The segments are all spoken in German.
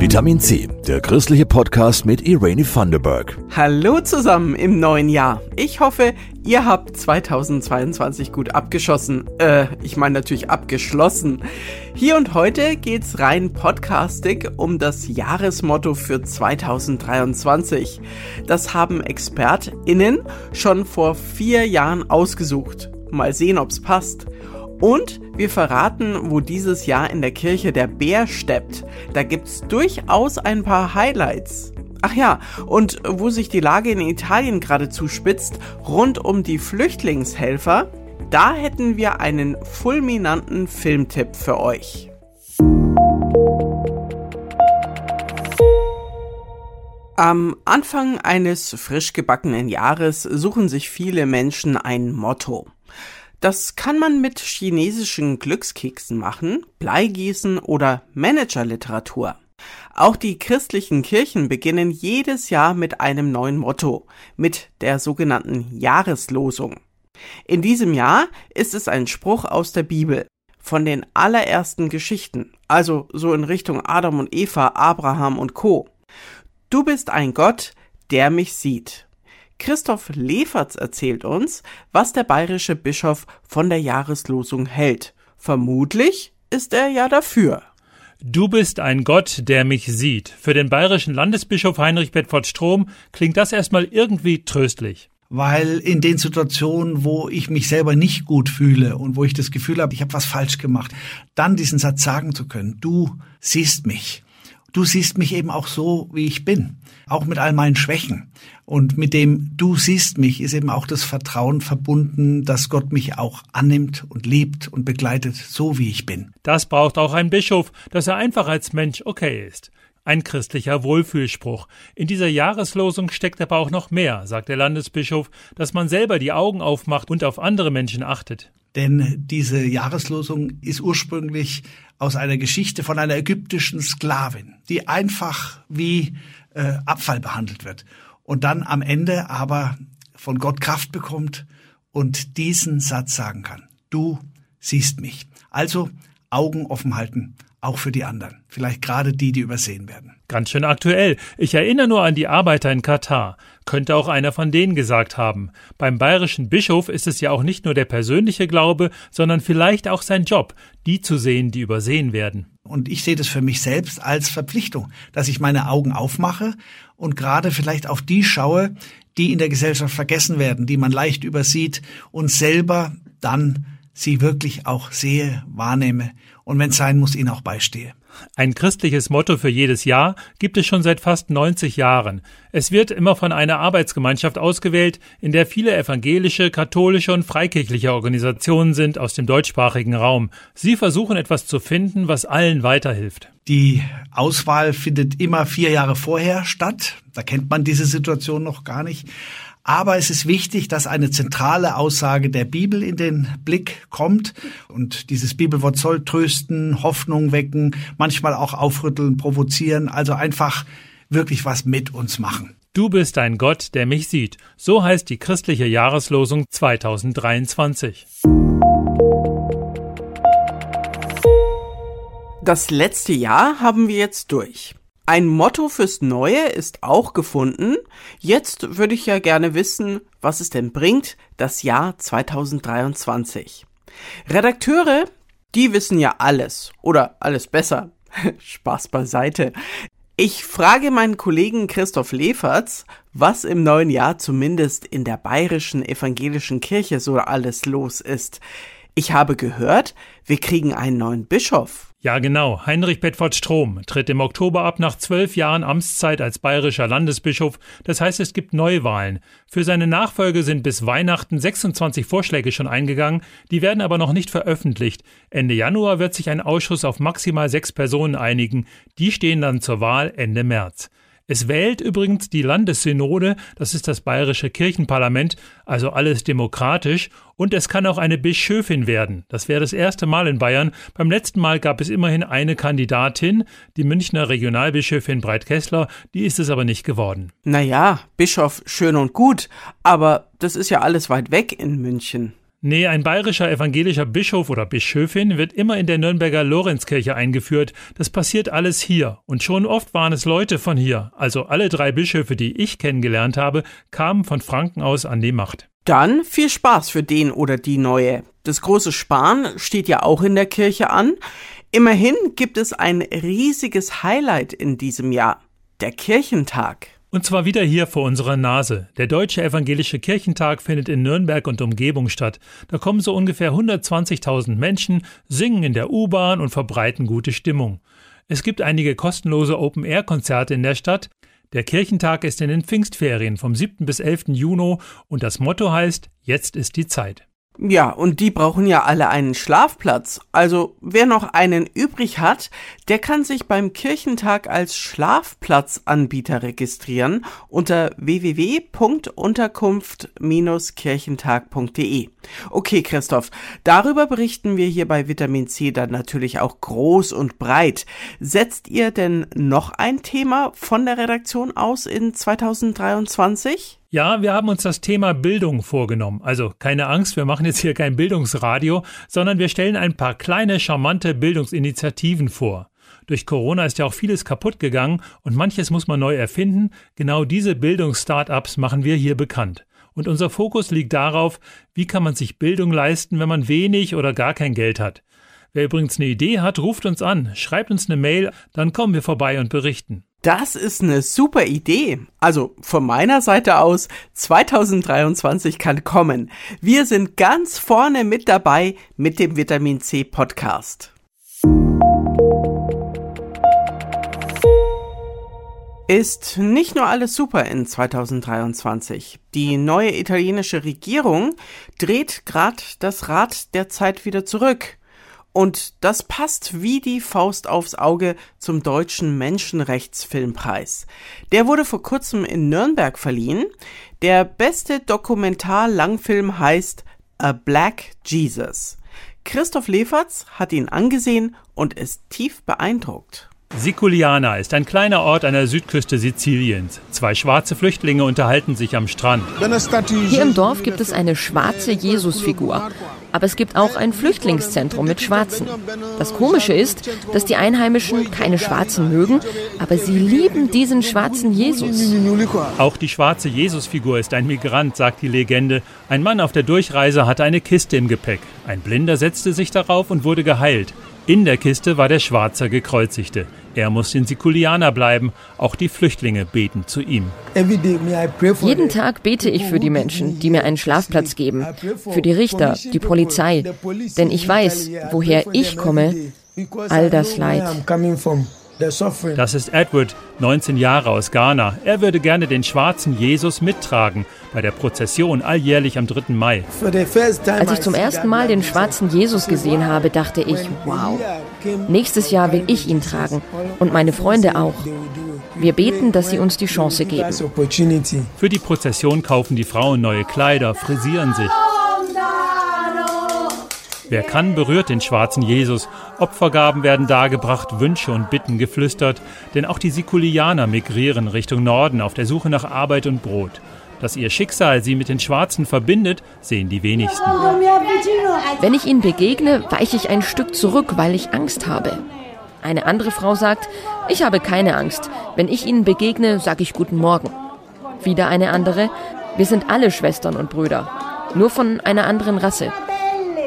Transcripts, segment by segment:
Vitamin C, der christliche Podcast mit Irene Thunderberg. Hallo zusammen im neuen Jahr. Ich hoffe, ihr habt 2022 gut abgeschossen. Äh, ich meine natürlich abgeschlossen. Hier und heute geht's rein podcastig um das Jahresmotto für 2023. Das haben ExpertInnen schon vor vier Jahren ausgesucht. Mal sehen, ob's passt. Und wir verraten, wo dieses Jahr in der Kirche der Bär steppt. Da gibt's durchaus ein paar Highlights. Ach ja, und wo sich die Lage in Italien gerade zuspitzt, rund um die Flüchtlingshelfer, da hätten wir einen fulminanten Filmtipp für euch. Am Anfang eines frisch gebackenen Jahres suchen sich viele Menschen ein Motto. Das kann man mit chinesischen Glückskeksen machen, Bleigießen oder Managerliteratur. Auch die christlichen Kirchen beginnen jedes Jahr mit einem neuen Motto, mit der sogenannten Jahreslosung. In diesem Jahr ist es ein Spruch aus der Bibel, von den allerersten Geschichten, also so in Richtung Adam und Eva, Abraham und Co. Du bist ein Gott, der mich sieht. Christoph Leferz erzählt uns, was der bayerische Bischof von der Jahreslosung hält. Vermutlich ist er ja dafür. Du bist ein Gott, der mich sieht. Für den bayerischen Landesbischof Heinrich Bedford Strom klingt das erstmal irgendwie tröstlich weil in den Situationen, wo ich mich selber nicht gut fühle und wo ich das Gefühl habe, ich habe was falsch gemacht, dann diesen Satz sagen zu können, du siehst mich. Du siehst mich eben auch so, wie ich bin, auch mit all meinen Schwächen. Und mit dem Du siehst mich ist eben auch das Vertrauen verbunden, dass Gott mich auch annimmt und liebt und begleitet, so wie ich bin. Das braucht auch ein Bischof, dass er einfach als Mensch okay ist. Ein christlicher Wohlfühlspruch. In dieser Jahreslosung steckt aber auch noch mehr, sagt der Landesbischof, dass man selber die Augen aufmacht und auf andere Menschen achtet. Denn diese Jahreslosung ist ursprünglich aus einer Geschichte von einer ägyptischen Sklavin, die einfach wie äh, Abfall behandelt wird und dann am Ende aber von Gott Kraft bekommt und diesen Satz sagen kann. Du siehst mich. Also Augen offen halten, auch für die anderen. Vielleicht gerade die, die übersehen werden. Ganz schön aktuell. Ich erinnere nur an die Arbeiter in Katar. Könnte auch einer von denen gesagt haben. Beim bayerischen Bischof ist es ja auch nicht nur der persönliche Glaube, sondern vielleicht auch sein Job, die zu sehen, die übersehen werden. Und ich sehe das für mich selbst als Verpflichtung, dass ich meine Augen aufmache und gerade vielleicht auf die schaue, die in der Gesellschaft vergessen werden, die man leicht übersieht und selber dann sie wirklich auch sehe, wahrnehme und wenn es sein muss, ihnen auch beistehe. Ein christliches Motto für jedes Jahr gibt es schon seit fast 90 Jahren. Es wird immer von einer Arbeitsgemeinschaft ausgewählt, in der viele evangelische, katholische und freikirchliche Organisationen sind aus dem deutschsprachigen Raum. Sie versuchen etwas zu finden, was allen weiterhilft. Die Auswahl findet immer vier Jahre vorher statt. Da kennt man diese Situation noch gar nicht. Aber es ist wichtig, dass eine zentrale Aussage der Bibel in den Blick kommt. Und dieses Bibelwort soll trösten, Hoffnung wecken, manchmal auch aufrütteln, provozieren, also einfach wirklich was mit uns machen. Du bist ein Gott, der mich sieht. So heißt die christliche Jahreslosung 2023. Das letzte Jahr haben wir jetzt durch. Ein Motto fürs Neue ist auch gefunden. Jetzt würde ich ja gerne wissen, was es denn bringt, das Jahr 2023. Redakteure, die wissen ja alles oder alles besser. Spaß beiseite. Ich frage meinen Kollegen Christoph Leferz, was im neuen Jahr zumindest in der bayerischen evangelischen Kirche so alles los ist. Ich habe gehört, wir kriegen einen neuen Bischof. Ja, genau. Heinrich Bedford Strom tritt im Oktober ab nach zwölf Jahren Amtszeit als bayerischer Landesbischof. Das heißt, es gibt Neuwahlen. Für seine Nachfolge sind bis Weihnachten 26 Vorschläge schon eingegangen. Die werden aber noch nicht veröffentlicht. Ende Januar wird sich ein Ausschuss auf maximal sechs Personen einigen. Die stehen dann zur Wahl Ende März. Es wählt übrigens die Landessynode, das ist das bayerische Kirchenparlament, also alles demokratisch, und es kann auch eine Bischöfin werden. Das wäre das erste Mal in Bayern. Beim letzten Mal gab es immerhin eine Kandidatin, die Münchner Regionalbischöfin Breit Kessler, die ist es aber nicht geworden. Naja, Bischof schön und gut, aber das ist ja alles weit weg in München. Nee, ein bayerischer evangelischer Bischof oder Bischöfin wird immer in der Nürnberger Lorenzkirche eingeführt. Das passiert alles hier. Und schon oft waren es Leute von hier. Also alle drei Bischöfe, die ich kennengelernt habe, kamen von Franken aus an die Macht. Dann viel Spaß für den oder die Neue. Das große Sparen steht ja auch in der Kirche an. Immerhin gibt es ein riesiges Highlight in diesem Jahr. Der Kirchentag. Und zwar wieder hier vor unserer Nase. Der Deutsche Evangelische Kirchentag findet in Nürnberg und Umgebung statt. Da kommen so ungefähr 120.000 Menschen, singen in der U-Bahn und verbreiten gute Stimmung. Es gibt einige kostenlose Open-Air-Konzerte in der Stadt. Der Kirchentag ist in den Pfingstferien vom 7. bis 11. Juni und das Motto heißt Jetzt ist die Zeit. Ja, und die brauchen ja alle einen Schlafplatz. Also wer noch einen übrig hat, der kann sich beim Kirchentag als Schlafplatzanbieter registrieren unter www.unterkunft-kirchentag.de. Okay, Christoph, darüber berichten wir hier bei Vitamin C dann natürlich auch groß und breit. Setzt ihr denn noch ein Thema von der Redaktion aus in 2023? Ja, wir haben uns das Thema Bildung vorgenommen. Also keine Angst, wir machen jetzt hier kein Bildungsradio, sondern wir stellen ein paar kleine, charmante Bildungsinitiativen vor. Durch Corona ist ja auch vieles kaputt gegangen und manches muss man neu erfinden. Genau diese Bildungsstartups machen wir hier bekannt. Und unser Fokus liegt darauf, wie kann man sich Bildung leisten, wenn man wenig oder gar kein Geld hat. Wer übrigens eine Idee hat, ruft uns an, schreibt uns eine Mail, dann kommen wir vorbei und berichten. Das ist eine super Idee. Also von meiner Seite aus, 2023 kann kommen. Wir sind ganz vorne mit dabei mit dem Vitamin C Podcast. Ist nicht nur alles super in 2023. Die neue italienische Regierung dreht gerade das Rad der Zeit wieder zurück. Und das passt wie die Faust aufs Auge zum deutschen Menschenrechtsfilmpreis. Der wurde vor kurzem in Nürnberg verliehen. Der beste Dokumentar-Langfilm heißt A Black Jesus. Christoph Leferz hat ihn angesehen und ist tief beeindruckt. Siculiana ist ein kleiner Ort an der Südküste Siziliens. Zwei schwarze Flüchtlinge unterhalten sich am Strand. Hier im Dorf gibt es eine schwarze Jesusfigur. Aber es gibt auch ein Flüchtlingszentrum mit Schwarzen. Das Komische ist, dass die Einheimischen keine Schwarzen mögen, aber sie lieben diesen schwarzen Jesus. Auch die schwarze Jesusfigur ist ein Migrant, sagt die Legende. Ein Mann auf der Durchreise hatte eine Kiste im Gepäck. Ein Blinder setzte sich darauf und wurde geheilt. In der Kiste war der schwarze Gekreuzigte. Er muss in Sikuliana bleiben. Auch die Flüchtlinge beten zu ihm. Jeden Tag bete ich für die Menschen, die mir einen Schlafplatz geben, für die Richter, die Polizei, denn ich weiß, woher ich komme, all das Leid. Das ist Edward, 19 Jahre aus Ghana. Er würde gerne den schwarzen Jesus mittragen bei der Prozession alljährlich am 3. Mai. Als ich zum ersten Mal den schwarzen Jesus gesehen habe, dachte ich, wow, nächstes Jahr will ich ihn tragen und meine Freunde auch. Wir beten, dass sie uns die Chance geben. Für die Prozession kaufen die Frauen neue Kleider, frisieren sich. Wer kann, berührt den schwarzen Jesus. Opfergaben werden dargebracht, Wünsche und Bitten geflüstert, denn auch die Sikulianer migrieren Richtung Norden auf der Suche nach Arbeit und Brot. Dass ihr Schicksal sie mit den Schwarzen verbindet, sehen die wenigsten. Wenn ich ihnen begegne, weiche ich ein Stück zurück, weil ich Angst habe. Eine andere Frau sagt, ich habe keine Angst. Wenn ich ihnen begegne, sage ich guten Morgen. Wieder eine andere, wir sind alle Schwestern und Brüder, nur von einer anderen Rasse.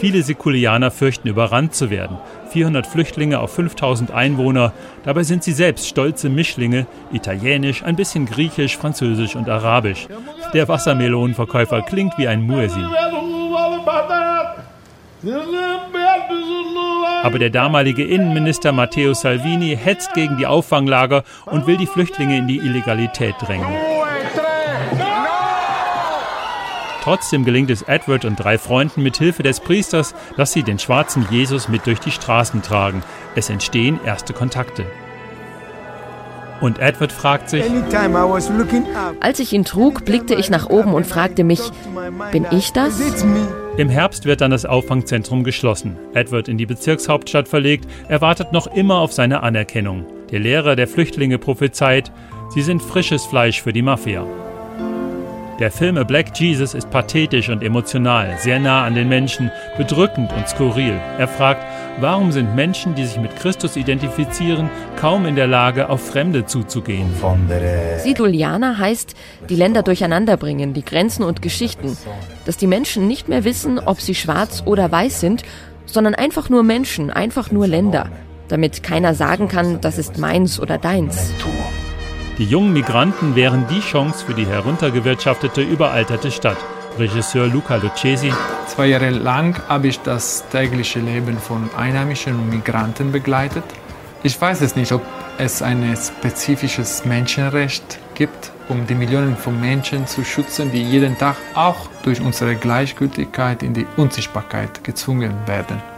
Viele Sikulianer fürchten, überrannt zu werden. 400 Flüchtlinge auf 5000 Einwohner. Dabei sind sie selbst stolze Mischlinge, italienisch, ein bisschen griechisch, französisch und arabisch. Der Wassermelonenverkäufer klingt wie ein Muezzin. Aber der damalige Innenminister Matteo Salvini hetzt gegen die Auffanglager und will die Flüchtlinge in die Illegalität drängen. Trotzdem gelingt es Edward und drei Freunden mit Hilfe des Priesters, dass sie den schwarzen Jesus mit durch die Straßen tragen. Es entstehen erste Kontakte. Und Edward fragt sich, als ich ihn trug, blickte ich nach oben und fragte mich, bin ich das? Im Herbst wird dann das Auffangzentrum geschlossen. Edward in die Bezirkshauptstadt verlegt, er wartet noch immer auf seine Anerkennung. Der Lehrer der Flüchtlinge prophezeit, sie sind frisches Fleisch für die Mafia. Der Film A Black Jesus ist pathetisch und emotional, sehr nah an den Menschen, bedrückend und skurril. Er fragt, warum sind Menschen, die sich mit Christus identifizieren, kaum in der Lage, auf Fremde zuzugehen? Siduliana heißt, die Länder durcheinanderbringen, die Grenzen und Geschichten. Dass die Menschen nicht mehr wissen, ob sie schwarz oder weiß sind, sondern einfach nur Menschen, einfach nur Länder. Damit keiner sagen kann, das ist meins oder deins. Die jungen Migranten wären die Chance für die heruntergewirtschaftete, überalterte Stadt. Regisseur Luca Lucchesi. Zwei Jahre lang habe ich das tägliche Leben von Einheimischen Migranten begleitet. Ich weiß es nicht, ob es ein spezifisches Menschenrecht gibt, um die Millionen von Menschen zu schützen, die jeden Tag auch durch unsere Gleichgültigkeit in die Unsichtbarkeit gezwungen werden.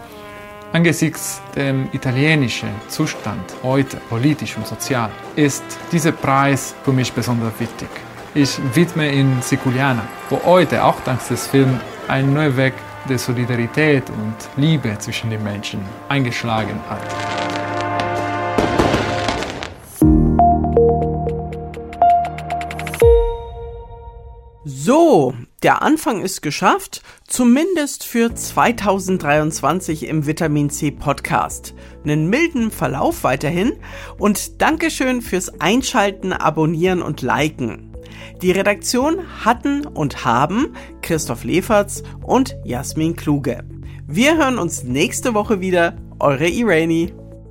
Angesichts dem italienischen Zustand heute, politisch und sozial, ist dieser Preis für mich besonders wichtig. Ich widme ihn Siculiana, wo heute, auch dank des Films, ein neuer Weg der Solidarität und Liebe zwischen den Menschen eingeschlagen hat. So, der Anfang ist geschafft, zumindest für 2023 im Vitamin C Podcast. Einen milden Verlauf weiterhin und Dankeschön fürs Einschalten, Abonnieren und Liken. Die Redaktion hatten und haben Christoph Leferz und Jasmin Kluge. Wir hören uns nächste Woche wieder. Eure Irani.